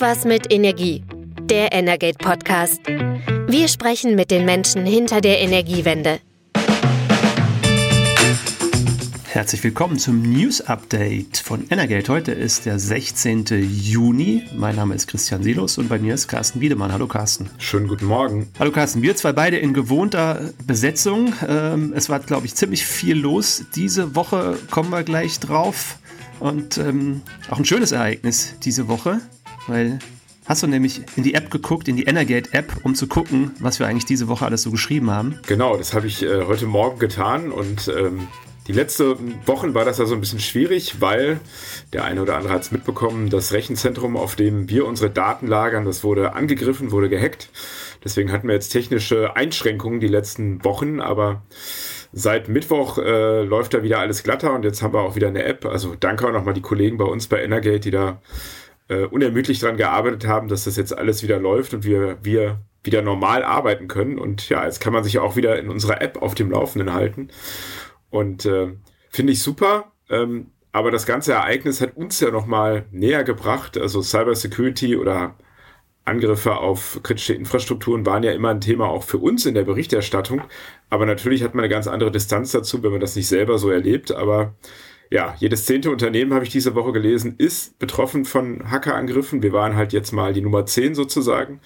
Irgendwas mit Energie. Der Energate Podcast. Wir sprechen mit den Menschen hinter der Energiewende. Herzlich willkommen zum News Update von Energate. Heute ist der 16. Juni. Mein Name ist Christian Silos und bei mir ist Carsten Wiedemann. Hallo Carsten. Schönen guten Morgen. Hallo Carsten. Wir zwei beide in gewohnter Besetzung. Ähm, es war, glaube ich, ziemlich viel los. Diese Woche kommen wir gleich drauf. Und ähm, auch ein schönes Ereignis diese Woche, weil hast du nämlich in die App geguckt, in die Energate-App, um zu gucken, was wir eigentlich diese Woche alles so geschrieben haben. Genau, das habe ich äh, heute Morgen getan und ähm, die letzten Wochen war das ja so ein bisschen schwierig, weil der eine oder andere hat es mitbekommen, das Rechenzentrum, auf dem wir unsere Daten lagern, das wurde angegriffen, wurde gehackt. Deswegen hatten wir jetzt technische Einschränkungen die letzten Wochen, aber Seit Mittwoch äh, läuft da wieder alles glatter und jetzt haben wir auch wieder eine App. Also danke auch nochmal die Kollegen bei uns bei Energate, die da äh, unermüdlich dran gearbeitet haben, dass das jetzt alles wieder läuft und wir, wir wieder normal arbeiten können. Und ja, jetzt kann man sich auch wieder in unserer App auf dem Laufenden halten. Und äh, finde ich super. Ähm, aber das ganze Ereignis hat uns ja nochmal näher gebracht. Also Cyber Security oder Angriffe auf kritische Infrastrukturen waren ja immer ein Thema auch für uns in der Berichterstattung. Aber natürlich hat man eine ganz andere Distanz dazu, wenn man das nicht selber so erlebt. Aber ja, jedes zehnte Unternehmen, habe ich diese Woche gelesen, ist betroffen von Hackerangriffen. Wir waren halt jetzt mal die Nummer zehn sozusagen.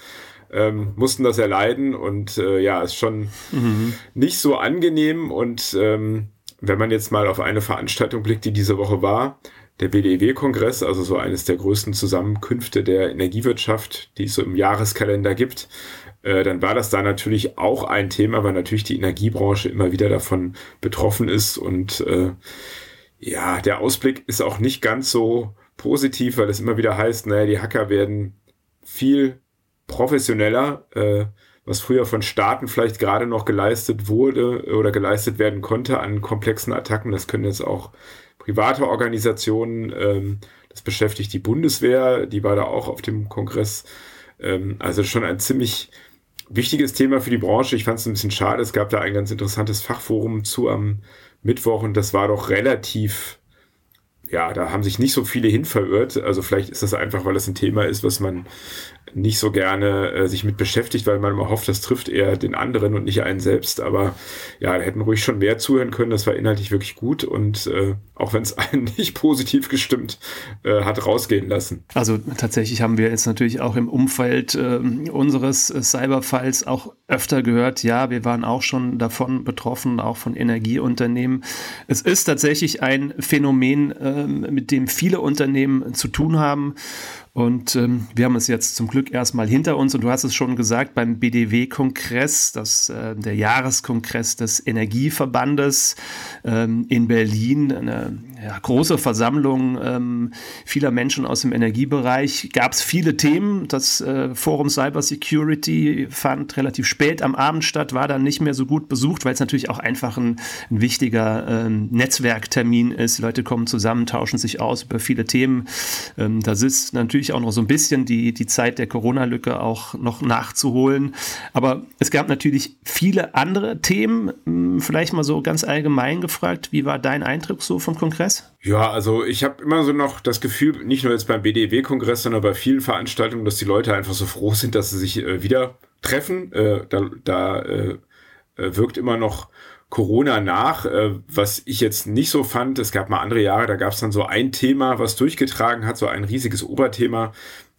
Ähm, mussten das erleiden und äh, ja, ist schon mhm. nicht so angenehm. Und ähm, wenn man jetzt mal auf eine Veranstaltung blickt, die diese Woche war, der BDEW-Kongress, also so eines der größten Zusammenkünfte der Energiewirtschaft, die es so im Jahreskalender gibt, äh, dann war das da natürlich auch ein Thema, weil natürlich die Energiebranche immer wieder davon betroffen ist und äh, ja, der Ausblick ist auch nicht ganz so positiv, weil es immer wieder heißt, naja, die Hacker werden viel professioneller, äh, was früher von Staaten vielleicht gerade noch geleistet wurde oder geleistet werden konnte an komplexen Attacken. Das können jetzt auch private Organisationen. Ähm, das beschäftigt die Bundeswehr, die war da auch auf dem Kongress. Ähm, also schon ein ziemlich wichtiges Thema für die Branche. Ich fand es ein bisschen schade. Es gab da ein ganz interessantes Fachforum zu am Mittwoch und das war doch relativ ja, da haben sich nicht so viele hin verirrt. Also vielleicht ist das einfach, weil das ein Thema ist, was man nicht so gerne äh, sich mit beschäftigt, weil man immer hofft, das trifft eher den anderen und nicht einen selbst. Aber ja, da hätten ruhig schon mehr zuhören können. Das war inhaltlich wirklich gut und äh, auch wenn es einen nicht positiv gestimmt äh, hat rausgehen lassen. Also tatsächlich haben wir jetzt natürlich auch im Umfeld äh, unseres Cyberfalls auch öfter gehört, ja, wir waren auch schon davon betroffen, auch von Energieunternehmen. Es ist tatsächlich ein Phänomen, äh, mit dem viele Unternehmen zu tun haben. Und ähm, wir haben es jetzt zum Glück erstmal hinter uns. Und du hast es schon gesagt, beim BDW-Kongress, das äh, der Jahreskongress des Energieverbandes ähm, in Berlin, eine ja, große Versammlung ähm, vieler Menschen aus dem Energiebereich, gab es viele Themen. Das äh, Forum Cyber Security fand relativ spät am Abend statt, war dann nicht mehr so gut besucht, weil es natürlich auch einfach ein, ein wichtiger ähm, Netzwerktermin ist. Die Leute kommen zusammen, tauschen sich aus über viele Themen. Ähm, da sitzt natürlich natürlich auch noch so ein bisschen die, die Zeit der Corona-Lücke auch noch nachzuholen. Aber es gab natürlich viele andere Themen. Hm, vielleicht mal so ganz allgemein gefragt, wie war dein Eindruck so vom Kongress? Ja, also ich habe immer so noch das Gefühl, nicht nur jetzt beim BDW-Kongress, sondern bei vielen Veranstaltungen, dass die Leute einfach so froh sind, dass sie sich äh, wieder treffen. Äh, da da äh, äh wirkt immer noch Corona nach, äh, was ich jetzt nicht so fand. Es gab mal andere Jahre, da gab es dann so ein Thema, was durchgetragen hat, so ein riesiges Oberthema.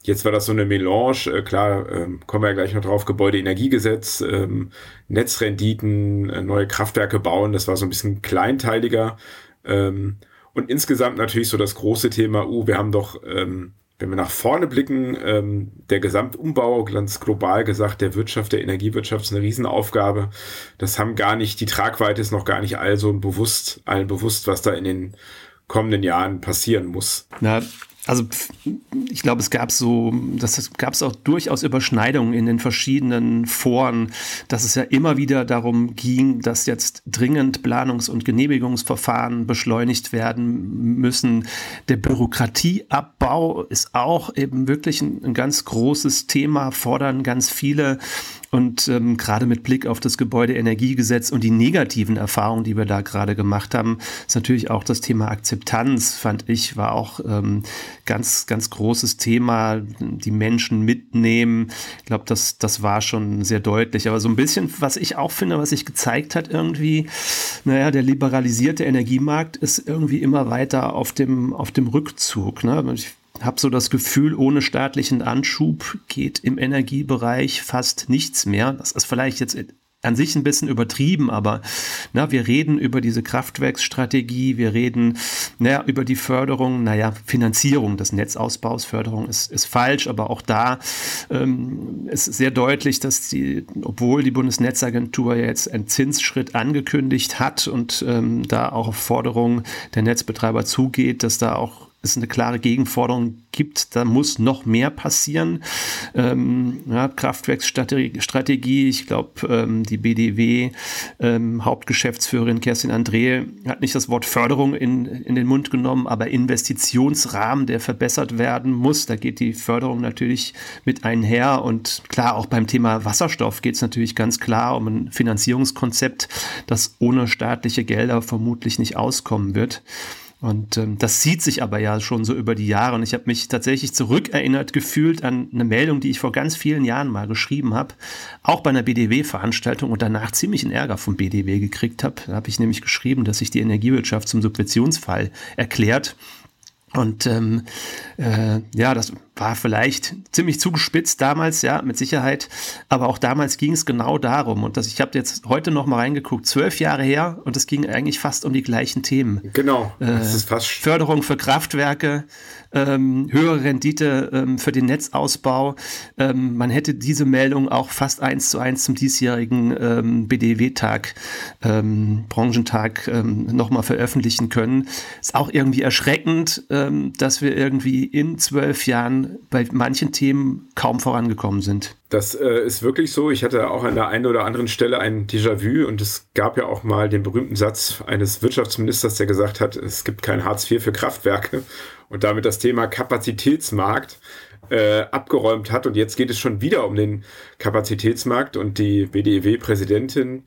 Jetzt war das so eine Melange, äh, klar, ähm, kommen wir ja gleich noch drauf, Gebäudeenergiegesetz, ähm, Netzrenditen, neue Kraftwerke bauen, das war so ein bisschen kleinteiliger. Ähm, und insgesamt natürlich so das große Thema, uh, wir haben doch ähm, wenn wir nach vorne blicken, ähm, der Gesamtumbau, ganz global gesagt, der Wirtschaft, der Energiewirtschaft ist eine Riesenaufgabe. Das haben gar nicht, die Tragweite ist noch gar nicht all so bewusst, allen bewusst, was da in den kommenden Jahren passieren muss. Na, also ich glaube, es gab so, das gab es auch durchaus Überschneidungen in den verschiedenen Foren, dass es ja immer wieder darum ging, dass jetzt dringend Planungs- und Genehmigungsverfahren beschleunigt werden müssen. Der Bürokratieabbau ist auch eben wirklich ein, ein ganz großes Thema, fordern ganz viele und ähm, gerade mit Blick auf das Gebäudeenergiegesetz und die negativen Erfahrungen, die wir da gerade gemacht haben, ist natürlich auch das Thema Akzeptanz, fand ich, war auch ähm, ganz, ganz großes Thema, die Menschen mitnehmen. Ich glaube, das, das war schon sehr deutlich. Aber so ein bisschen, was ich auch finde, was sich gezeigt hat irgendwie, naja, der liberalisierte Energiemarkt ist irgendwie immer weiter auf dem, auf dem Rückzug. Ne? Ich habe so das Gefühl, ohne staatlichen Anschub geht im Energiebereich fast nichts mehr. Das ist vielleicht jetzt an sich ein bisschen übertrieben, aber na, wir reden über diese Kraftwerksstrategie, wir reden na, über die Förderung, naja, Finanzierung des Netzausbaus, Förderung ist, ist falsch, aber auch da ähm, ist sehr deutlich, dass die, obwohl die Bundesnetzagentur jetzt einen Zinsschritt angekündigt hat und ähm, da auch auf Forderungen der Netzbetreiber zugeht, dass da auch es eine klare Gegenforderung gibt, da muss noch mehr passieren. Ähm, ja, Kraftwerksstrategie, ich glaube, ähm, die BDW ähm, Hauptgeschäftsführerin Kerstin André hat nicht das Wort Förderung in, in den Mund genommen, aber Investitionsrahmen, der verbessert werden muss. Da geht die Förderung natürlich mit einher und klar, auch beim Thema Wasserstoff geht es natürlich ganz klar um ein Finanzierungskonzept, das ohne staatliche Gelder vermutlich nicht auskommen wird. Und ähm, das zieht sich aber ja schon so über die Jahre. Und ich habe mich tatsächlich zurückerinnert gefühlt an eine Meldung, die ich vor ganz vielen Jahren mal geschrieben habe, auch bei einer BDW-Veranstaltung und danach ziemlich einen Ärger vom BDW gekriegt habe. Da habe ich nämlich geschrieben, dass sich die Energiewirtschaft zum Subventionsfall erklärt. Und ähm, äh, ja, das war vielleicht ziemlich zugespitzt damals, ja, mit Sicherheit. Aber auch damals ging es genau darum. Und das, ich habe jetzt heute noch mal reingeguckt, zwölf Jahre her, und es ging eigentlich fast um die gleichen Themen. Genau. Äh, das ist fast Förderung für Kraftwerke, ähm, höhere Rendite ähm, für den Netzausbau. Ähm, man hätte diese Meldung auch fast eins zu eins zum diesjährigen ähm, BDW-Tag, ähm, Branchentag ähm, nochmal veröffentlichen können. Ist auch irgendwie erschreckend, ähm, dass wir irgendwie in zwölf Jahren bei manchen Themen kaum vorangekommen sind. Das äh, ist wirklich so. Ich hatte auch an der einen oder anderen Stelle ein Déjà-vu und es gab ja auch mal den berühmten Satz eines Wirtschaftsministers, der gesagt hat, es gibt kein Hartz IV für Kraftwerke und damit das Thema Kapazitätsmarkt äh, abgeräumt hat. Und jetzt geht es schon wieder um den Kapazitätsmarkt und die BDEW-Präsidentin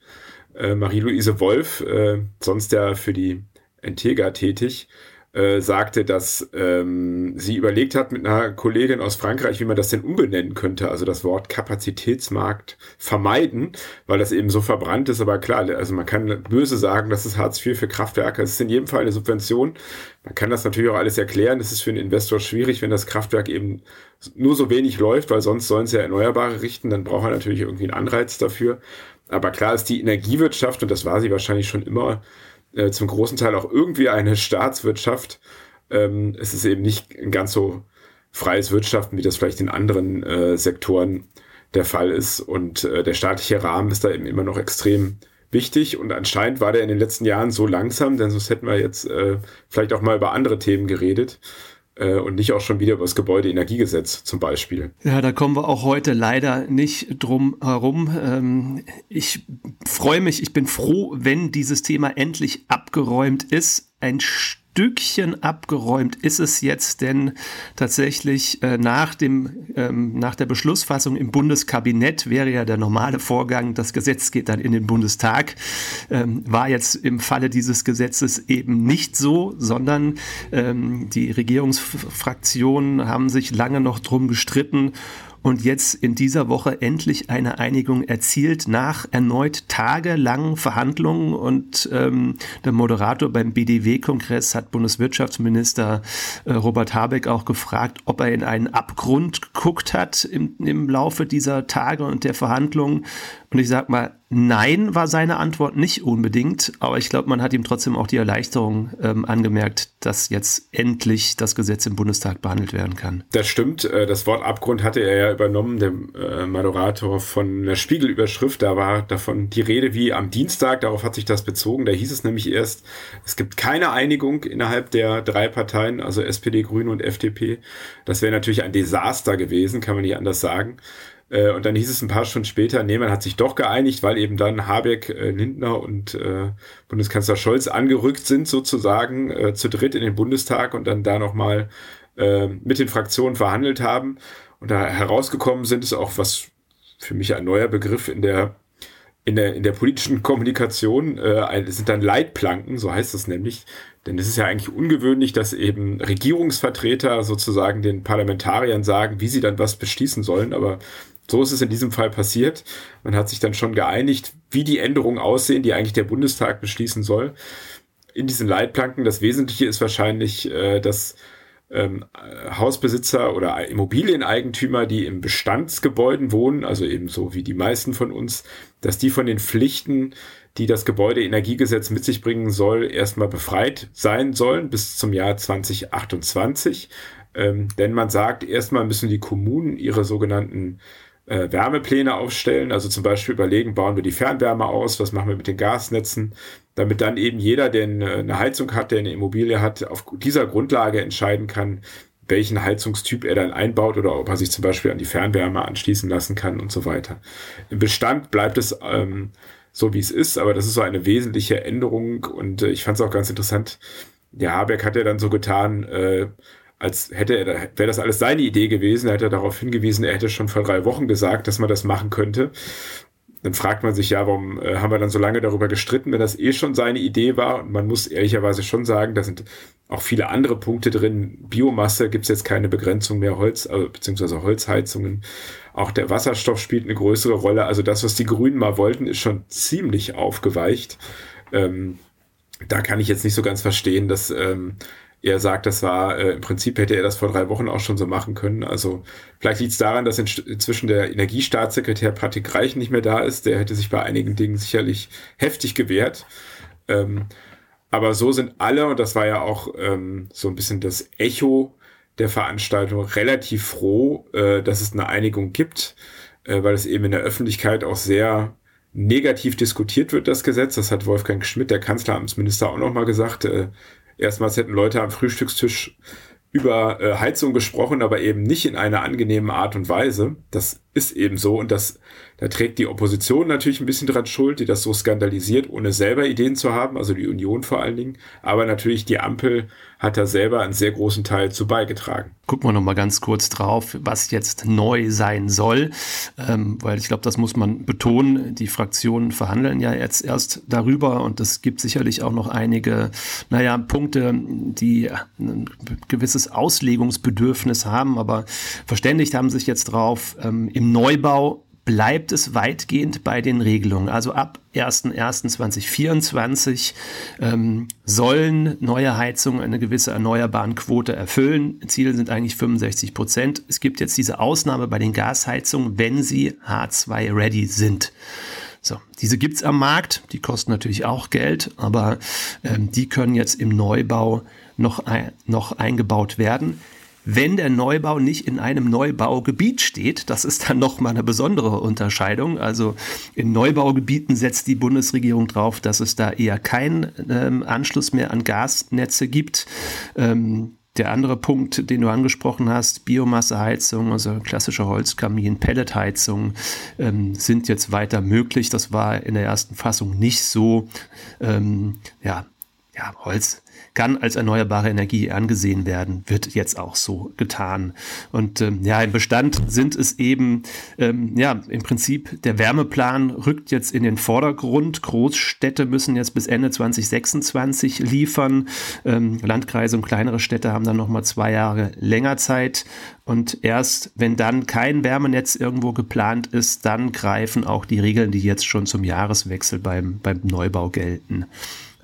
äh, Marie-Louise Wolf, äh, sonst ja für die Entega tätig, äh, sagte, dass ähm, sie überlegt hat mit einer Kollegin aus Frankreich, wie man das denn umbenennen könnte. Also das Wort Kapazitätsmarkt vermeiden, weil das eben so verbrannt ist. Aber klar, also man kann böse sagen, das ist Hartz IV für Kraftwerke. Es ist in jedem Fall eine Subvention. Man kann das natürlich auch alles erklären. Es ist für einen Investor schwierig, wenn das Kraftwerk eben nur so wenig läuft, weil sonst sollen es ja Erneuerbare richten. Dann braucht er natürlich irgendwie einen Anreiz dafür. Aber klar ist die Energiewirtschaft, und das war sie wahrscheinlich schon immer, äh, zum großen Teil auch irgendwie eine Staatswirtschaft. Ähm, es ist eben nicht ein ganz so freies Wirtschaften, wie das vielleicht in anderen äh, Sektoren der Fall ist. Und äh, der staatliche Rahmen ist da eben immer noch extrem wichtig. Und anscheinend war der in den letzten Jahren so langsam, denn sonst hätten wir jetzt äh, vielleicht auch mal über andere Themen geredet und nicht auch schon wieder über das Gebäudeenergiegesetz zum Beispiel. Ja, da kommen wir auch heute leider nicht drum herum. Ähm, ich freue mich, ich bin froh, wenn dieses Thema endlich abgeräumt ist. Ein Stückchen abgeräumt ist es jetzt denn tatsächlich äh, nach, dem, ähm, nach der Beschlussfassung im Bundeskabinett wäre ja der normale Vorgang, das Gesetz geht dann in den Bundestag, ähm, war jetzt im Falle dieses Gesetzes eben nicht so, sondern ähm, die Regierungsfraktionen haben sich lange noch drum gestritten und jetzt in dieser Woche endlich eine Einigung erzielt nach erneut tagelangen Verhandlungen. Und ähm, der Moderator beim BDW-Kongress hat Bundeswirtschaftsminister äh, Robert Habeck auch gefragt, ob er in einen Abgrund geguckt hat im, im Laufe dieser Tage und der Verhandlungen. Und ich sag mal, nein war seine Antwort nicht unbedingt, aber ich glaube, man hat ihm trotzdem auch die Erleichterung ähm, angemerkt, dass jetzt endlich das Gesetz im Bundestag behandelt werden kann. Das stimmt. Äh, das Wort Abgrund hatte er ja übernommen, der äh, Moderator von der Spiegelüberschrift. Da war davon die Rede wie am Dienstag. Darauf hat sich das bezogen. Da hieß es nämlich erst, es gibt keine Einigung innerhalb der drei Parteien, also SPD, Grüne und FDP. Das wäre natürlich ein Desaster gewesen, kann man nicht anders sagen. Äh, und dann hieß es ein paar Stunden später, nee, man hat sich doch geeinigt, weil eben dann Habeck, äh, Lindner und äh, Bundeskanzler Scholz angerückt sind, sozusagen äh, zu dritt in den Bundestag und dann da nochmal äh, mit den Fraktionen verhandelt haben. Und da herausgekommen sind es auch, was für mich ein neuer Begriff in der in der, in der politischen Kommunikation äh, sind dann Leitplanken, so heißt es nämlich. Denn es ist ja eigentlich ungewöhnlich, dass eben Regierungsvertreter sozusagen den Parlamentariern sagen, wie sie dann was beschließen sollen. Aber so ist es in diesem Fall passiert. Man hat sich dann schon geeinigt, wie die Änderungen aussehen, die eigentlich der Bundestag beschließen soll. In diesen Leitplanken. Das Wesentliche ist wahrscheinlich, äh, dass ähm, Hausbesitzer oder Immobilieneigentümer, die im Bestandsgebäuden wohnen, also ebenso wie die meisten von uns, dass die von den Pflichten, die das Gebäudeenergiegesetz mit sich bringen soll, erstmal befreit sein sollen bis zum Jahr 2028. Ähm, denn man sagt, erstmal müssen die Kommunen ihre sogenannten äh, Wärmepläne aufstellen, also zum Beispiel überlegen, bauen wir die Fernwärme aus, was machen wir mit den Gasnetzen, damit dann eben jeder, der eine Heizung hat, der eine Immobilie hat, auf dieser Grundlage entscheiden kann, welchen Heizungstyp er dann einbaut oder ob er sich zum Beispiel an die Fernwärme anschließen lassen kann und so weiter. Im Bestand bleibt es ähm, so, wie es ist, aber das ist so eine wesentliche Änderung und äh, ich fand es auch ganz interessant. Der Habeck hat ja dann so getan, äh, als hätte er, wäre das alles seine Idee gewesen, er hätte darauf hingewiesen, er hätte schon vor drei Wochen gesagt, dass man das machen könnte. Dann fragt man sich ja, warum äh, haben wir dann so lange darüber gestritten, wenn das eh schon seine Idee war? Und man muss ehrlicherweise schon sagen, da sind auch viele andere Punkte drin. Biomasse gibt es jetzt keine Begrenzung mehr, Holz, also, beziehungsweise Holzheizungen. Auch der Wasserstoff spielt eine größere Rolle. Also das, was die Grünen mal wollten, ist schon ziemlich aufgeweicht. Ähm, da kann ich jetzt nicht so ganz verstehen, dass ähm, er sagt, das war, äh, im Prinzip hätte er das vor drei Wochen auch schon so machen können. Also vielleicht liegt es daran, dass inzwischen der Energiestaatssekretär Patrick Reich nicht mehr da ist. Der hätte sich bei einigen Dingen sicherlich heftig gewehrt. Ähm, aber so sind alle, und das war ja auch ähm, so ein bisschen das Echo der Veranstaltung, relativ froh, äh, dass es eine Einigung gibt, äh, weil es eben in der Öffentlichkeit auch sehr negativ diskutiert wird, das Gesetz. Das hat Wolfgang Schmidt, der Kanzleramtsminister, auch nochmal gesagt. Äh, Erstmals hätten Leute am Frühstückstisch über äh, Heizung gesprochen, aber eben nicht in einer angenehmen Art und Weise. Das ist eben so und das, da trägt die Opposition natürlich ein bisschen dran schuld, die das so skandalisiert, ohne selber Ideen zu haben, also die Union vor allen Dingen. Aber natürlich die Ampel hat da selber einen sehr großen Teil zu beigetragen. Gucken wir noch mal ganz kurz drauf, was jetzt neu sein soll, ähm, weil ich glaube, das muss man betonen. Die Fraktionen verhandeln ja jetzt erst darüber und es gibt sicherlich auch noch einige, naja, Punkte, die ein gewisses Auslegungsbedürfnis haben, aber verständigt haben sich jetzt drauf. Ähm, Im Neubau bleibt es weitgehend bei den Regelungen. Also ab 01.01.2024 ähm, sollen neue Heizungen eine gewisse erneuerbaren Quote erfüllen. Ziele sind eigentlich 65 Prozent. Es gibt jetzt diese Ausnahme bei den Gasheizungen, wenn sie H2-ready sind. So, diese gibt's am Markt, die kosten natürlich auch Geld, aber ähm, die können jetzt im Neubau noch, ein, noch eingebaut werden wenn der Neubau nicht in einem Neubaugebiet steht. Das ist dann nochmal eine besondere Unterscheidung. Also in Neubaugebieten setzt die Bundesregierung drauf, dass es da eher keinen ähm, Anschluss mehr an Gasnetze gibt. Ähm, der andere Punkt, den du angesprochen hast, Biomasseheizung, also klassische Holzkamin, Pelletheizung, ähm, sind jetzt weiter möglich. Das war in der ersten Fassung nicht so. Ähm, ja, ja, Holz kann als erneuerbare Energie angesehen werden, wird jetzt auch so getan. Und ähm, ja, im Bestand sind es eben, ähm, ja, im Prinzip der Wärmeplan rückt jetzt in den Vordergrund. Großstädte müssen jetzt bis Ende 2026 liefern. Ähm, Landkreise und kleinere Städte haben dann nochmal zwei Jahre länger Zeit. Und erst wenn dann kein Wärmenetz irgendwo geplant ist, dann greifen auch die Regeln, die jetzt schon zum Jahreswechsel beim, beim Neubau gelten.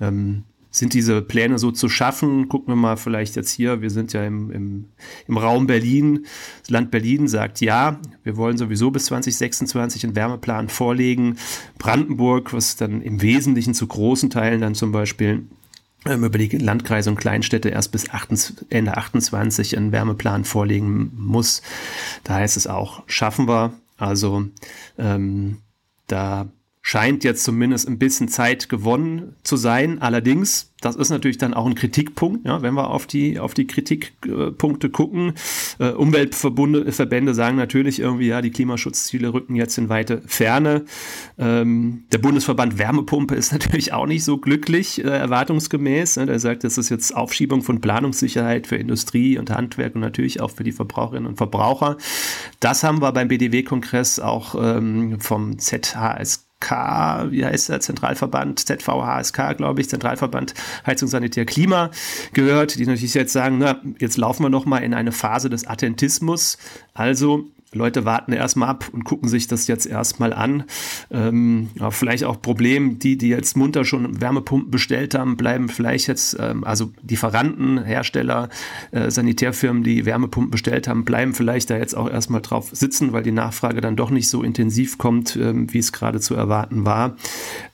Ähm, sind diese Pläne so zu schaffen? Gucken wir mal vielleicht jetzt hier, wir sind ja im, im, im Raum Berlin. Das Land Berlin sagt ja, wir wollen sowieso bis 2026 einen Wärmeplan vorlegen. Brandenburg, was dann im Wesentlichen zu großen Teilen dann zum Beispiel ähm, über die Landkreise und Kleinstädte erst bis 28, Ende 28 einen Wärmeplan vorlegen muss. Da heißt es auch, schaffen wir. Also ähm, da scheint jetzt zumindest ein bisschen Zeit gewonnen zu sein. Allerdings, das ist natürlich dann auch ein Kritikpunkt, ja, wenn wir auf die, auf die Kritikpunkte gucken. Äh, Umweltverbunde, Verbände sagen natürlich irgendwie, ja, die Klimaschutzziele rücken jetzt in weite Ferne. Ähm, der Bundesverband Wärmepumpe ist natürlich auch nicht so glücklich, äh, erwartungsgemäß. Ne? Der sagt, das ist jetzt Aufschiebung von Planungssicherheit für Industrie und Handwerk und natürlich auch für die Verbraucherinnen und Verbraucher. Das haben wir beim BDW-Kongress auch ähm, vom ZHS ZVHSK, wie heißt der Zentralverband, ZVHSK, glaube ich, Zentralverband Heizung, Sanitär, Klima gehört, die natürlich jetzt sagen, na, jetzt laufen wir noch mal in eine Phase des Attentismus. Also Leute warten erstmal ab und gucken sich das jetzt erstmal an. Ähm, ja, vielleicht auch Problem, die, die jetzt munter schon Wärmepumpen bestellt haben, bleiben vielleicht jetzt, ähm, also Lieferanten, Hersteller, äh, Sanitärfirmen, die Wärmepumpen bestellt haben, bleiben vielleicht da jetzt auch erstmal drauf sitzen, weil die Nachfrage dann doch nicht so intensiv kommt, ähm, wie es gerade zu erwarten war.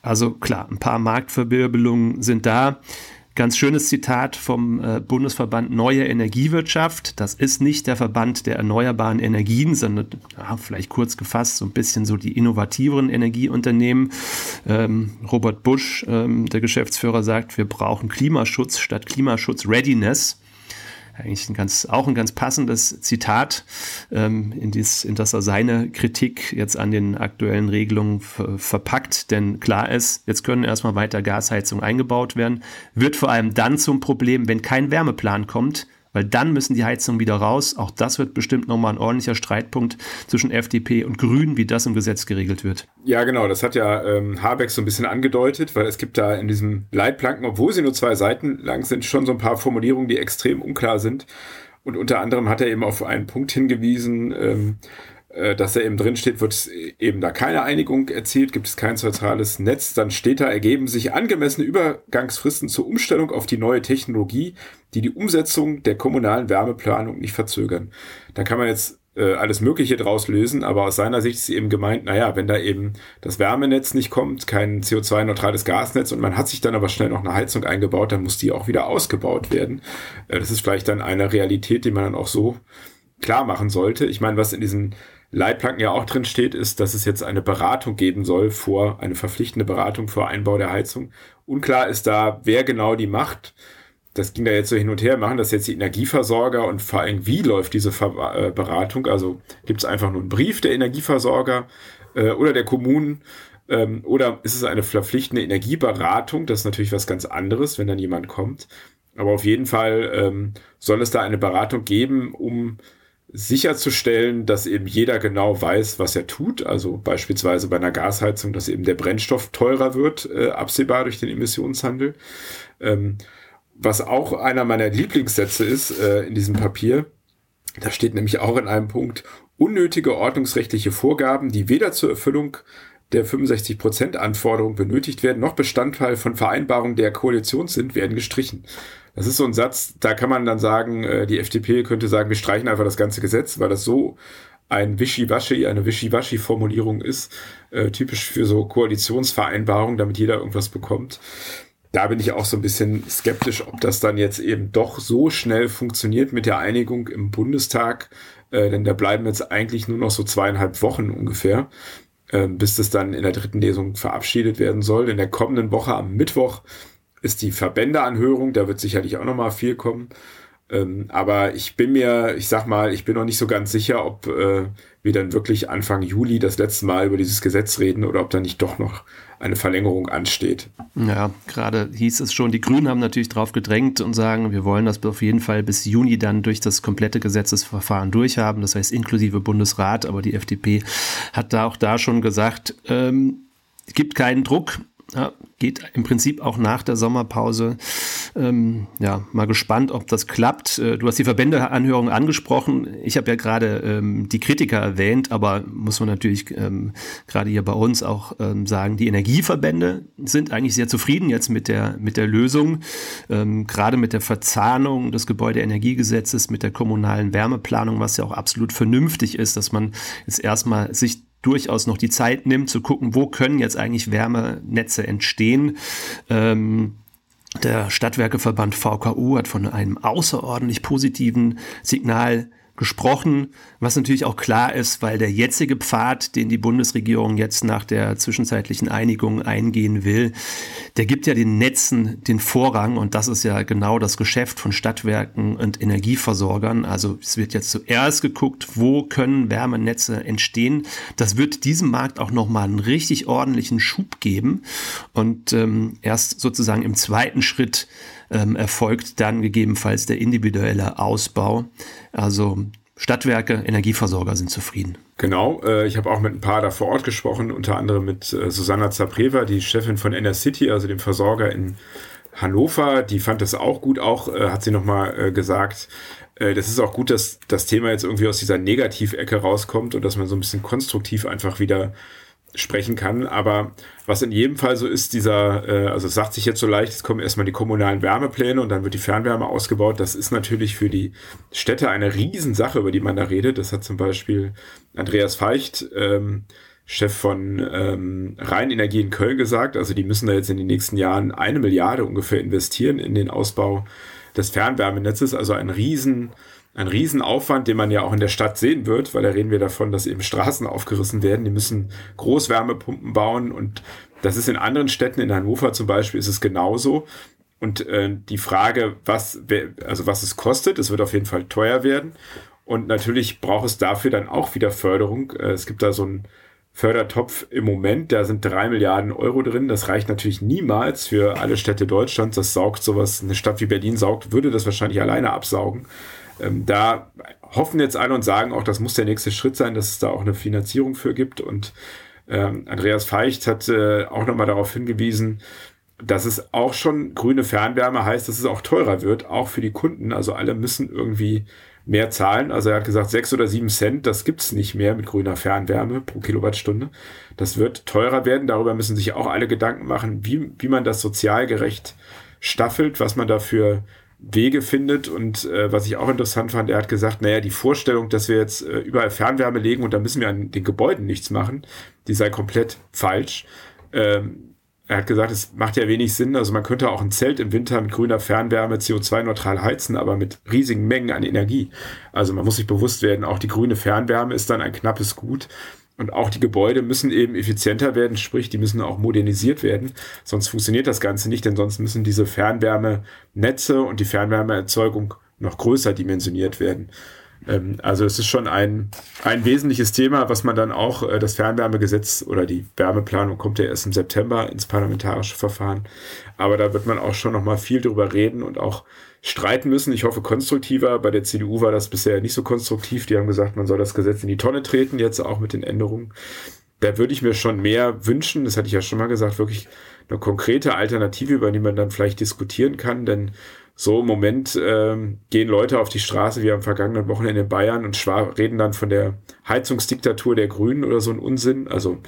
Also klar, ein paar Marktverwirbelungen sind da. Ganz schönes Zitat vom äh, Bundesverband Neue Energiewirtschaft. Das ist nicht der Verband der erneuerbaren Energien, sondern ja, vielleicht kurz gefasst so ein bisschen so die innovativeren Energieunternehmen. Ähm, Robert Busch, ähm, der Geschäftsführer, sagt, wir brauchen Klimaschutz statt Klimaschutz Readiness eigentlich ein ganz, auch ein ganz passendes Zitat, ähm, in, dies, in das er seine Kritik jetzt an den aktuellen Regelungen verpackt. Denn klar ist, jetzt können erstmal weiter Gasheizungen eingebaut werden, wird vor allem dann zum Problem, wenn kein Wärmeplan kommt, weil dann müssen die Heizungen wieder raus. Auch das wird bestimmt nochmal ein ordentlicher Streitpunkt zwischen FDP und Grünen, wie das im Gesetz geregelt wird. Ja, genau, das hat ja ähm, Habeck so ein bisschen angedeutet, weil es gibt da in diesem Leitplanken, obwohl sie nur zwei Seiten lang sind, schon so ein paar Formulierungen, die extrem unklar sind. Und unter anderem hat er eben auf einen Punkt hingewiesen, ähm, äh, dass da eben drin steht, wird eben da keine Einigung erzielt, gibt es kein zentrales Netz, dann steht da, ergeben sich angemessene Übergangsfristen zur Umstellung auf die neue Technologie, die die Umsetzung der kommunalen Wärmeplanung nicht verzögern. Da kann man jetzt äh, alles Mögliche draus lösen, aber aus seiner Sicht ist eben gemeint, naja, wenn da eben das Wärmenetz nicht kommt, kein CO2-neutrales Gasnetz und man hat sich dann aber schnell noch eine Heizung eingebaut, dann muss die auch wieder ausgebaut werden. Äh, das ist vielleicht dann eine Realität, die man dann auch so klar machen sollte. Ich meine, was in diesen Leitplanken ja auch drin steht, ist, dass es jetzt eine Beratung geben soll vor, eine verpflichtende Beratung vor Einbau der Heizung. Unklar ist da, wer genau die macht. Das ging da jetzt so hin und her. Machen das jetzt die Energieversorger und vor allem, wie läuft diese Ver äh, Beratung? Also gibt es einfach nur einen Brief der Energieversorger äh, oder der Kommunen? Ähm, oder ist es eine verpflichtende Energieberatung? Das ist natürlich was ganz anderes, wenn dann jemand kommt. Aber auf jeden Fall ähm, soll es da eine Beratung geben, um sicherzustellen, dass eben jeder genau weiß, was er tut. Also beispielsweise bei einer Gasheizung, dass eben der Brennstoff teurer wird, äh, absehbar durch den Emissionshandel. Ähm, was auch einer meiner Lieblingssätze ist äh, in diesem Papier, da steht nämlich auch in einem Punkt, unnötige ordnungsrechtliche Vorgaben, die weder zur Erfüllung der 65% Anforderung benötigt werden, noch Bestandteil von Vereinbarungen der Koalition sind, werden gestrichen. Das ist so ein Satz, da kann man dann sagen, äh, die FDP könnte sagen, wir streichen einfach das ganze Gesetz, weil das so ein Wischiwaschi, eine Wischiwaschi-Formulierung ist, äh, typisch für so Koalitionsvereinbarungen, damit jeder irgendwas bekommt. Da bin ich auch so ein bisschen skeptisch, ob das dann jetzt eben doch so schnell funktioniert mit der Einigung im Bundestag, äh, denn da bleiben jetzt eigentlich nur noch so zweieinhalb Wochen ungefähr, äh, bis das dann in der dritten Lesung verabschiedet werden soll. In der kommenden Woche am Mittwoch ist die Verbändeanhörung, da wird sicherlich auch noch mal viel kommen. Ähm, aber ich bin mir, ich sag mal, ich bin noch nicht so ganz sicher, ob äh, wir dann wirklich Anfang Juli das letzte Mal über dieses Gesetz reden oder ob da nicht doch noch eine Verlängerung ansteht. Ja, gerade hieß es schon, die Grünen haben natürlich drauf gedrängt und sagen, wir wollen das auf jeden Fall bis Juni dann durch das komplette Gesetzesverfahren durchhaben, das heißt inklusive Bundesrat, aber die FDP hat da auch da schon gesagt, ähm, gibt keinen Druck, ja, geht im Prinzip auch nach der Sommerpause. Ähm, ja, mal gespannt, ob das klappt. Äh, du hast die Verbändeanhörung angesprochen. Ich habe ja gerade ähm, die Kritiker erwähnt, aber muss man natürlich ähm, gerade hier bei uns auch ähm, sagen, die Energieverbände sind eigentlich sehr zufrieden jetzt mit der, mit der Lösung. Ähm, gerade mit der Verzahnung des Gebäudeenergiegesetzes, mit der kommunalen Wärmeplanung, was ja auch absolut vernünftig ist, dass man jetzt erstmal sich durchaus noch die Zeit nimmt, zu gucken, wo können jetzt eigentlich Wärmenetze entstehen. Ähm, der Stadtwerkeverband VKU hat von einem außerordentlich positiven Signal gesprochen, was natürlich auch klar ist, weil der jetzige Pfad, den die Bundesregierung jetzt nach der zwischenzeitlichen Einigung eingehen will, der gibt ja den Netzen den Vorrang und das ist ja genau das Geschäft von Stadtwerken und Energieversorgern. Also es wird jetzt zuerst geguckt, wo können Wärmenetze entstehen. Das wird diesem Markt auch nochmal einen richtig ordentlichen Schub geben und ähm, erst sozusagen im zweiten Schritt ähm, erfolgt dann gegebenenfalls der individuelle Ausbau. Also Stadtwerke, Energieversorger sind zufrieden. Genau, äh, ich habe auch mit ein paar da vor Ort gesprochen, unter anderem mit äh, Susanna Zapreva, die Chefin von City, also dem Versorger in Hannover. Die fand das auch gut, auch äh, hat sie nochmal äh, gesagt, das ist auch gut, dass das Thema jetzt irgendwie aus dieser Negativecke rauskommt und dass man so ein bisschen konstruktiv einfach wieder sprechen kann. Aber was in jedem Fall so ist, dieser, äh, also es sagt sich jetzt so leicht, es kommen erstmal die kommunalen Wärmepläne und dann wird die Fernwärme ausgebaut. Das ist natürlich für die Städte eine Riesensache, über die man da redet. Das hat zum Beispiel Andreas Feicht, ähm, Chef von ähm, Rheinenergie in Köln gesagt. Also die müssen da jetzt in den nächsten Jahren eine Milliarde ungefähr investieren in den Ausbau des Fernwärmenetzes. Also ein riesen ein Riesenaufwand, den man ja auch in der Stadt sehen wird, weil da reden wir davon, dass eben Straßen aufgerissen werden. Die müssen Großwärmepumpen bauen und das ist in anderen Städten, in Hannover zum Beispiel, ist es genauso. Und äh, die Frage, was, also was es kostet, es wird auf jeden Fall teuer werden. Und natürlich braucht es dafür dann auch wieder Förderung. Äh, es gibt da so einen Fördertopf im Moment, da sind drei Milliarden Euro drin. Das reicht natürlich niemals für alle Städte Deutschlands. Das saugt sowas, eine Stadt wie Berlin saugt, würde das wahrscheinlich alleine absaugen. Ähm, da hoffen jetzt alle und sagen auch, das muss der nächste Schritt sein, dass es da auch eine Finanzierung für gibt. Und ähm, Andreas Feicht hat äh, auch nochmal darauf hingewiesen, dass es auch schon grüne Fernwärme heißt, dass es auch teurer wird, auch für die Kunden. Also alle müssen irgendwie mehr zahlen. Also er hat gesagt, sechs oder sieben Cent, das gibt's nicht mehr mit grüner Fernwärme pro Kilowattstunde. Das wird teurer werden. Darüber müssen sich auch alle Gedanken machen, wie, wie man das sozial gerecht staffelt, was man dafür Wege findet. Und äh, was ich auch interessant fand, er hat gesagt, naja, die Vorstellung, dass wir jetzt äh, überall Fernwärme legen und da müssen wir an den Gebäuden nichts machen, die sei komplett falsch. Ähm, er hat gesagt, es macht ja wenig Sinn. Also man könnte auch ein Zelt im Winter mit grüner Fernwärme CO2-neutral heizen, aber mit riesigen Mengen an Energie. Also man muss sich bewusst werden, auch die grüne Fernwärme ist dann ein knappes Gut. Und auch die Gebäude müssen eben effizienter werden, sprich, die müssen auch modernisiert werden. Sonst funktioniert das Ganze nicht, denn sonst müssen diese Fernwärmenetze und die Fernwärmeerzeugung noch größer dimensioniert werden. Ähm, also es ist schon ein, ein wesentliches Thema, was man dann auch, äh, das Fernwärmegesetz oder die Wärmeplanung kommt ja erst im September ins parlamentarische Verfahren. Aber da wird man auch schon noch mal viel drüber reden und auch streiten müssen. Ich hoffe konstruktiver. Bei der CDU war das bisher nicht so konstruktiv. Die haben gesagt, man soll das Gesetz in die Tonne treten, jetzt auch mit den Änderungen. Da würde ich mir schon mehr wünschen, das hatte ich ja schon mal gesagt, wirklich eine konkrete Alternative, über die man dann vielleicht diskutieren kann, denn so im Moment ähm, gehen Leute auf die Straße wie am vergangenen Wochenende in Bayern und reden dann von der Heizungsdiktatur der Grünen oder so ein Unsinn. Also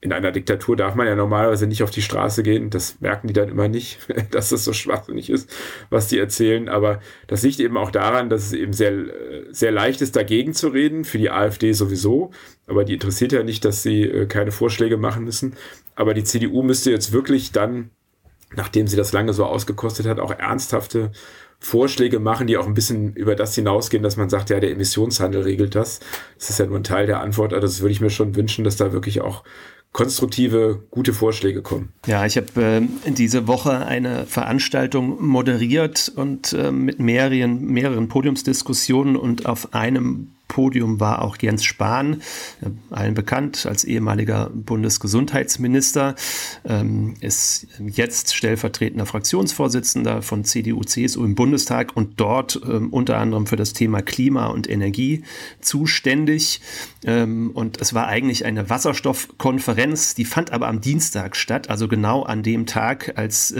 in einer Diktatur darf man ja normalerweise nicht auf die Straße gehen. Das merken die dann immer nicht, dass das so schwachsinnig ist, was die erzählen. Aber das liegt eben auch daran, dass es eben sehr, sehr leicht ist, dagegen zu reden. Für die AfD sowieso. Aber die interessiert ja nicht, dass sie äh, keine Vorschläge machen müssen. Aber die CDU müsste jetzt wirklich dann, nachdem sie das lange so ausgekostet hat, auch ernsthafte Vorschläge machen, die auch ein bisschen über das hinausgehen, dass man sagt, ja, der Emissionshandel regelt das. Das ist ja nur ein Teil der Antwort. Also das würde ich mir schon wünschen, dass da wirklich auch konstruktive, gute Vorschläge kommen. Ja, ich habe äh, diese Woche eine Veranstaltung moderiert und äh, mit mehreren, mehreren Podiumsdiskussionen und auf einem Podium war auch Jens Spahn, äh, allen bekannt als ehemaliger Bundesgesundheitsminister, ähm, ist jetzt stellvertretender Fraktionsvorsitzender von CDU, CSU im Bundestag und dort ähm, unter anderem für das Thema Klima und Energie zuständig. Ähm, und es war eigentlich eine Wasserstoffkonferenz, die fand aber am Dienstag statt, also genau an dem Tag, als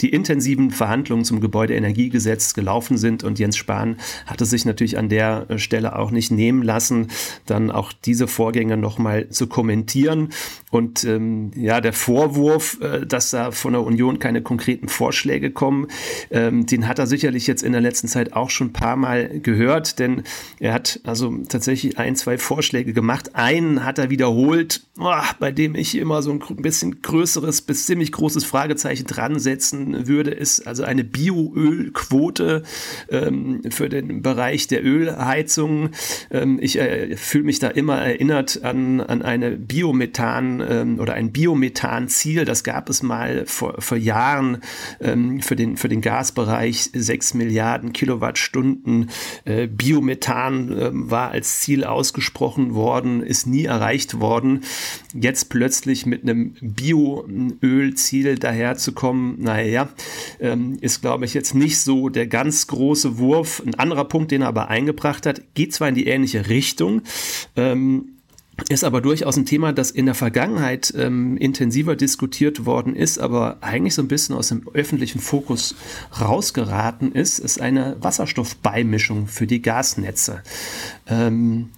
die intensiven Verhandlungen zum Gebäudeenergiegesetz gelaufen sind. Und Jens Spahn hatte sich natürlich an der Stelle auch nicht nehmen lassen, dann auch diese Vorgänge nochmal zu kommentieren. Und ähm, ja, der Vorwurf, äh, dass da von der Union keine konkreten Vorschläge kommen, ähm, den hat er sicherlich jetzt in der letzten Zeit auch schon ein paar Mal gehört, denn er hat also tatsächlich ein, zwei Vorschläge gemacht. Einen hat er wiederholt, oh, bei dem ich immer so ein bisschen größeres bis ziemlich großes Fragezeichen dran setzen würde, ist also eine Bioölquote ähm, für den Bereich der Ölheizung. Ähm, ich äh, fühle mich da immer erinnert an, an eine Biomethan ähm, oder ein Biomethan-Ziel. Das gab es mal vor, vor Jahren ähm, für, den, für den Gasbereich. Sechs Milliarden Kilowattstunden äh, Biomethan äh, war als Ziel ausgesprochen worden, ist nie erreicht worden. Jetzt plötzlich mit einem Bioölziel daherzukommen, naja, ähm, ist, glaube ich, jetzt nicht so der ganz große Wurf. Ein anderer Punkt, den er aber eingebracht hat, geht zwar in die ähnliche Richtung, ähm, ist aber durchaus ein Thema, das in der Vergangenheit ähm, intensiver diskutiert worden ist, aber eigentlich so ein bisschen aus dem öffentlichen Fokus rausgeraten ist, ist eine Wasserstoffbeimischung für die Gasnetze. Ähm,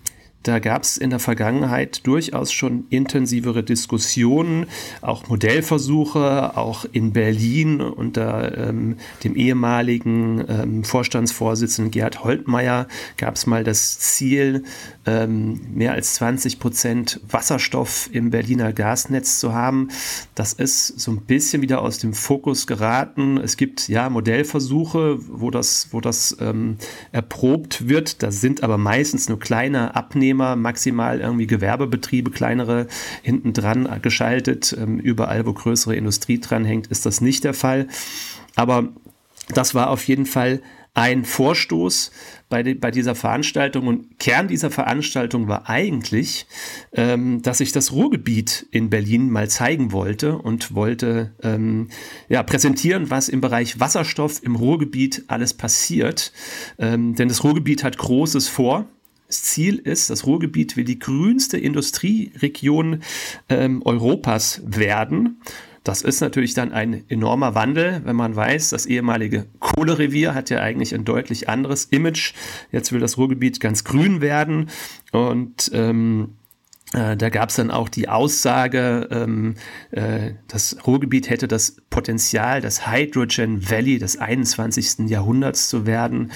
da gab es in der Vergangenheit durchaus schon intensivere Diskussionen, auch Modellversuche, auch in Berlin unter ähm, dem ehemaligen ähm, Vorstandsvorsitzenden Gerhard Holtmeier gab es mal das Ziel, ähm, mehr als 20 Prozent Wasserstoff im Berliner Gasnetz zu haben. Das ist so ein bisschen wieder aus dem Fokus geraten. Es gibt ja Modellversuche, wo das, wo das ähm, erprobt wird. Da sind aber meistens nur kleine Abnehmer Arbeitnehmer, maximal irgendwie Gewerbebetriebe, kleinere hinten dran geschaltet. Ähm, überall, wo größere Industrie dran hängt, ist das nicht der Fall. Aber das war auf jeden Fall ein Vorstoß bei, de, bei dieser Veranstaltung. Und Kern dieser Veranstaltung war eigentlich, ähm, dass ich das Ruhrgebiet in Berlin mal zeigen wollte und wollte ähm, ja, präsentieren, was im Bereich Wasserstoff im Ruhrgebiet alles passiert. Ähm, denn das Ruhrgebiet hat Großes vor. Das Ziel ist, das Ruhrgebiet will die grünste Industrieregion ähm, Europas werden. Das ist natürlich dann ein enormer Wandel, wenn man weiß, das ehemalige Kohlerevier hat ja eigentlich ein deutlich anderes Image. Jetzt will das Ruhrgebiet ganz grün werden und ähm, äh, da gab es dann auch die Aussage, ähm, äh, das Ruhrgebiet hätte das Potenzial, das Hydrogen Valley des 21. Jahrhunderts zu werden.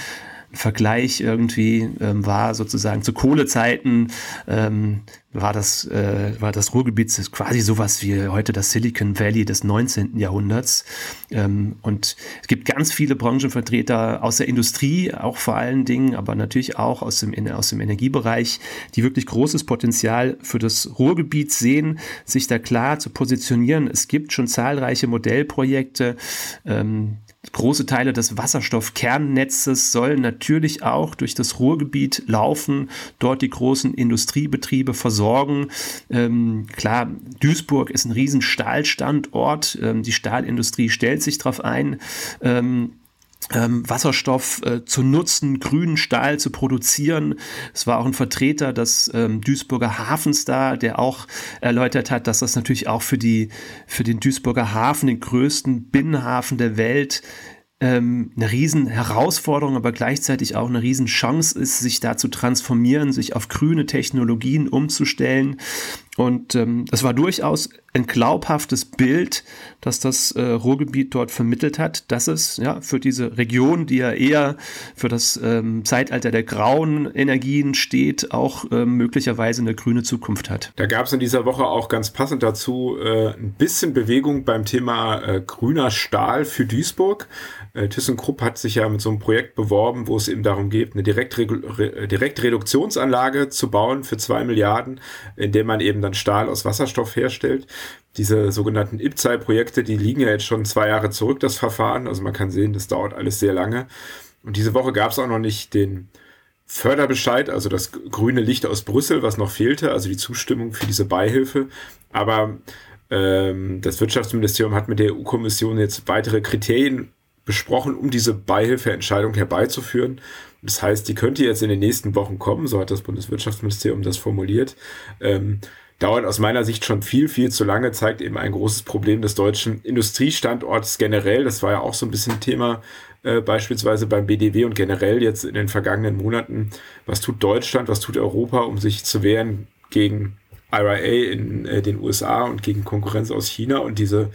Vergleich irgendwie ähm, war sozusagen zu Kohlezeiten ähm, war das äh, war das Ruhrgebiet quasi sowas wie heute das Silicon Valley des 19. Jahrhunderts ähm, und es gibt ganz viele Branchenvertreter aus der Industrie auch vor allen Dingen aber natürlich auch aus dem aus dem Energiebereich die wirklich großes Potenzial für das Ruhrgebiet sehen sich da klar zu positionieren es gibt schon zahlreiche Modellprojekte ähm, Große Teile des Wasserstoffkernnetzes sollen natürlich auch durch das Ruhrgebiet laufen, dort die großen Industriebetriebe versorgen. Ähm, klar, Duisburg ist ein riesen Stahlstandort. Ähm, die Stahlindustrie stellt sich darauf ein. Ähm, ähm, Wasserstoff äh, zu nutzen, grünen Stahl zu produzieren. Es war auch ein Vertreter des ähm, Duisburger Hafens da, der auch erläutert hat, dass das natürlich auch für die für den Duisburger Hafen, den größten Binnenhafen der Welt, ähm, eine riesen Herausforderung, aber gleichzeitig auch eine riesen Chance ist, sich da zu transformieren, sich auf grüne Technologien umzustellen. Und ähm, das war durchaus ein glaubhaftes Bild, das das äh, Ruhrgebiet dort vermittelt hat, dass es ja für diese Region, die ja eher für das ähm, Zeitalter der grauen Energien steht, auch äh, möglicherweise eine grüne Zukunft hat. Da gab es in dieser Woche auch ganz passend dazu äh, ein bisschen Bewegung beim Thema äh, grüner Stahl für Duisburg. Äh, ThyssenKrupp hat sich ja mit so einem Projekt beworben, wo es eben darum geht, eine Direktre Direktreduktionsanlage zu bauen für zwei Milliarden, in der man eben dann Stahl aus Wasserstoff herstellt. Diese sogenannten IPCEI-Projekte, die liegen ja jetzt schon zwei Jahre zurück, das Verfahren. Also man kann sehen, das dauert alles sehr lange. Und diese Woche gab es auch noch nicht den Förderbescheid, also das grüne Licht aus Brüssel, was noch fehlte, also die Zustimmung für diese Beihilfe. Aber ähm, das Wirtschaftsministerium hat mit der EU-Kommission jetzt weitere Kriterien besprochen, um diese Beihilfeentscheidung herbeizuführen. Das heißt, die könnte jetzt in den nächsten Wochen kommen, so hat das Bundeswirtschaftsministerium das formuliert. Ähm, dauert aus meiner Sicht schon viel, viel zu lange, zeigt eben ein großes Problem des deutschen Industriestandorts generell. Das war ja auch so ein bisschen Thema äh, beispielsweise beim BDW und generell jetzt in den vergangenen Monaten. Was tut Deutschland, was tut Europa, um sich zu wehren gegen IRA in äh, den USA und gegen Konkurrenz aus China und diese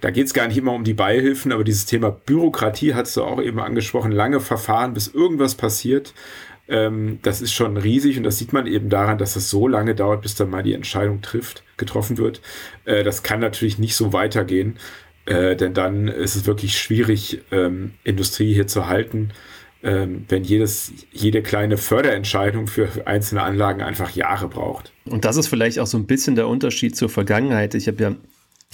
da geht es gar nicht immer um die Beihilfen, aber dieses Thema Bürokratie hast du auch eben angesprochen, lange Verfahren, bis irgendwas passiert. Ähm, das ist schon riesig und das sieht man eben daran, dass es so lange dauert, bis dann mal die Entscheidung trifft, getroffen wird. Äh, das kann natürlich nicht so weitergehen, äh, denn dann ist es wirklich schwierig, ähm, Industrie hier zu halten ähm, wenn jedes, jede kleine Förderentscheidung für einzelne Anlagen einfach Jahre braucht. Und das ist vielleicht auch so ein bisschen der Unterschied zur Vergangenheit. Ich habe ja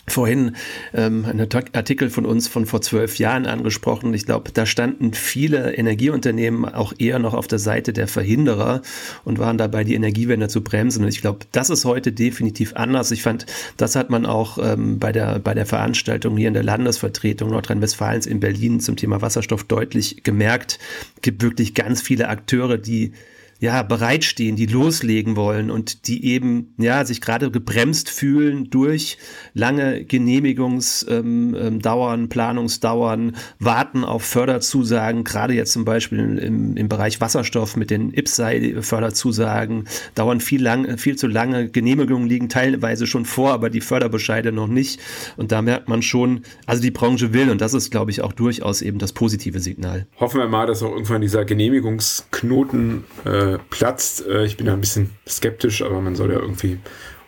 vorhin ähm, einen Artikel von uns von vor zwölf Jahren angesprochen. Ich glaube, da standen viele Energieunternehmen auch eher noch auf der Seite der Verhinderer und waren dabei, die Energiewende zu bremsen. Und ich glaube, das ist heute definitiv anders. Ich fand, das hat man auch ähm, bei, der, bei der Veranstaltung hier in der Landesvertretung Nordrhein-Westfalens in Berlin zum Thema Wasserstoff deutlich gemerkt. Es gibt wirklich ganz viele Akteure, die ja, bereitstehen, die loslegen wollen und die eben, ja, sich gerade gebremst fühlen durch lange Genehmigungsdauern, ähm, ähm, Planungsdauern, warten auf Förderzusagen, gerade jetzt zum Beispiel im, im Bereich Wasserstoff mit den IPSAI-Förderzusagen, dauern viel, lang, viel zu lange. Genehmigungen liegen teilweise schon vor, aber die Förderbescheide noch nicht. Und da merkt man schon, also die Branche will, und das ist, glaube ich, auch durchaus eben das positive Signal. Hoffen wir mal, dass auch irgendwann dieser Genehmigungsknoten äh, platzt. Äh, ich bin da ein bisschen skeptisch, aber man soll ja irgendwie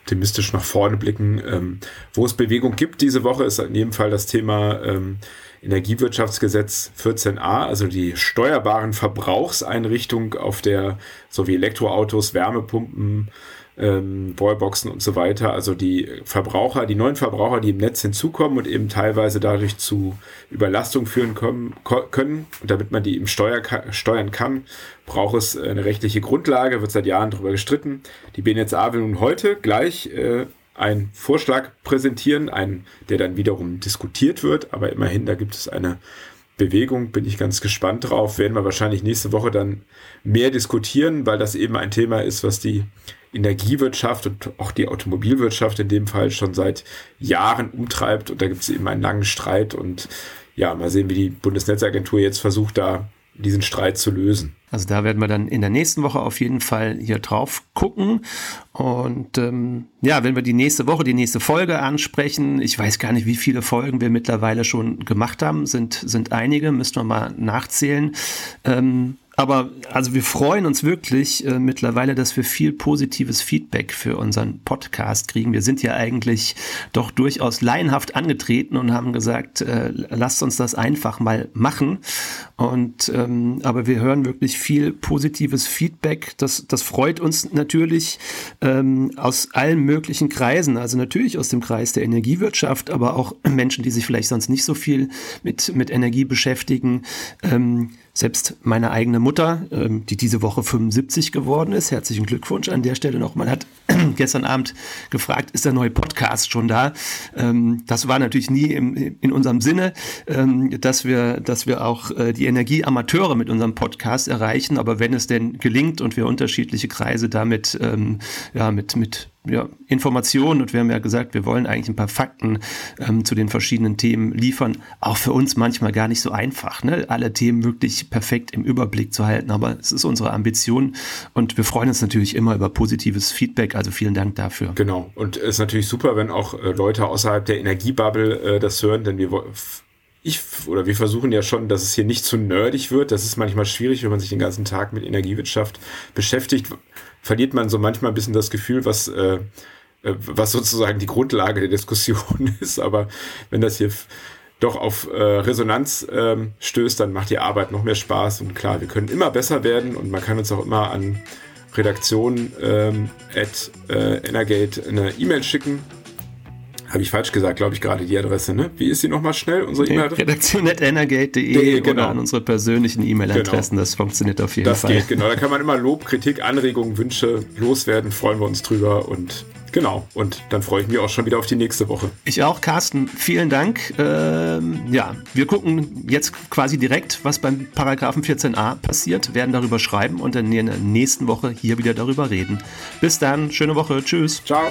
optimistisch nach vorne blicken. Ähm, wo es Bewegung gibt diese Woche, ist in jedem Fall das Thema ähm, Energiewirtschaftsgesetz 14a, also die steuerbaren Verbrauchseinrichtungen auf der, so wie Elektroautos, Wärmepumpen, ähm, Wallboxen und so weiter. Also die Verbraucher, die neuen Verbraucher, die im Netz hinzukommen und eben teilweise dadurch zu Überlastung führen können. können. Und damit man die eben steuer, steuern kann, braucht es eine rechtliche Grundlage, wird seit Jahren darüber gestritten. Die BNetzA will nun heute gleich äh, einen Vorschlag präsentieren, einen, der dann wiederum diskutiert wird, aber immerhin, da gibt es eine Bewegung, bin ich ganz gespannt drauf. Werden wir wahrscheinlich nächste Woche dann mehr diskutieren, weil das eben ein Thema ist, was die Energiewirtschaft und auch die Automobilwirtschaft in dem Fall schon seit Jahren umtreibt. Und da gibt es eben einen langen Streit. Und ja, mal sehen, wie die Bundesnetzagentur jetzt versucht, da diesen Streit zu lösen. Also da werden wir dann in der nächsten Woche auf jeden Fall hier drauf gucken. Und ähm, ja, wenn wir die nächste Woche, die nächste Folge ansprechen, ich weiß gar nicht, wie viele Folgen wir mittlerweile schon gemacht haben, sind, sind einige, müssen wir mal nachzählen. Ähm, aber also wir freuen uns wirklich äh, mittlerweile, dass wir viel positives Feedback für unseren Podcast kriegen. Wir sind ja eigentlich doch durchaus laienhaft angetreten und haben gesagt, äh, lasst uns das einfach mal machen. Und ähm, aber wir hören wirklich viel positives Feedback. Das, das freut uns natürlich ähm, aus allen möglichen Kreisen. Also natürlich aus dem Kreis der Energiewirtschaft, aber auch Menschen, die sich vielleicht sonst nicht so viel mit, mit Energie beschäftigen. Ähm, selbst meine eigene Mutter, ähm, die diese Woche 75 geworden ist, herzlichen Glückwunsch an der Stelle noch. Man hat gestern Abend gefragt, ist der neue Podcast schon da? Ähm, das war natürlich nie in unserem Sinne, ähm, dass wir, dass wir auch äh, die Energieamateure mit unserem Podcast erreichen. Aber wenn es denn gelingt und wir unterschiedliche Kreise damit ja, mit, mit ja, Informationen und wir haben ja gesagt, wir wollen eigentlich ein paar Fakten ähm, zu den verschiedenen Themen liefern. Auch für uns manchmal gar nicht so einfach, ne? alle Themen wirklich perfekt im Überblick zu halten, aber es ist unsere Ambition und wir freuen uns natürlich immer über positives Feedback, also vielen Dank dafür. Genau und es ist natürlich super, wenn auch äh, Leute außerhalb der Energiebubble äh, das hören, denn wir ich oder wir versuchen ja schon, dass es hier nicht zu nerdig wird. Das ist manchmal schwierig, wenn man sich den ganzen Tag mit Energiewirtschaft beschäftigt verliert man so manchmal ein bisschen das Gefühl, was, äh, äh was sozusagen die Grundlage der Diskussion ist. Aber wenn das hier doch auf äh, Resonanz ähm, stößt, dann macht die Arbeit noch mehr Spaß. Und klar, wir können immer besser werden und man kann uns auch immer an Redaktion ähm, at äh, Energate eine E-Mail schicken habe ich falsch gesagt, glaube ich, gerade die Adresse, ne? Wie ist sie nochmal schnell, unsere E-Mail-Adresse? Redaktion.energate.de genau. oder an unsere persönlichen E-Mail-Adressen. Genau. Das funktioniert auf jeden das Fall. Das geht, genau. Da kann man immer Lob, Kritik, Anregungen, Wünsche loswerden. Freuen wir uns drüber und Genau, und dann freue ich mich auch schon wieder auf die nächste Woche. Ich auch, Carsten. Vielen Dank. Ähm, ja, wir gucken jetzt quasi direkt, was beim Paragraphen 14a passiert, werden darüber schreiben und dann in der nächsten Woche hier wieder darüber reden. Bis dann, schöne Woche. Tschüss. Ciao.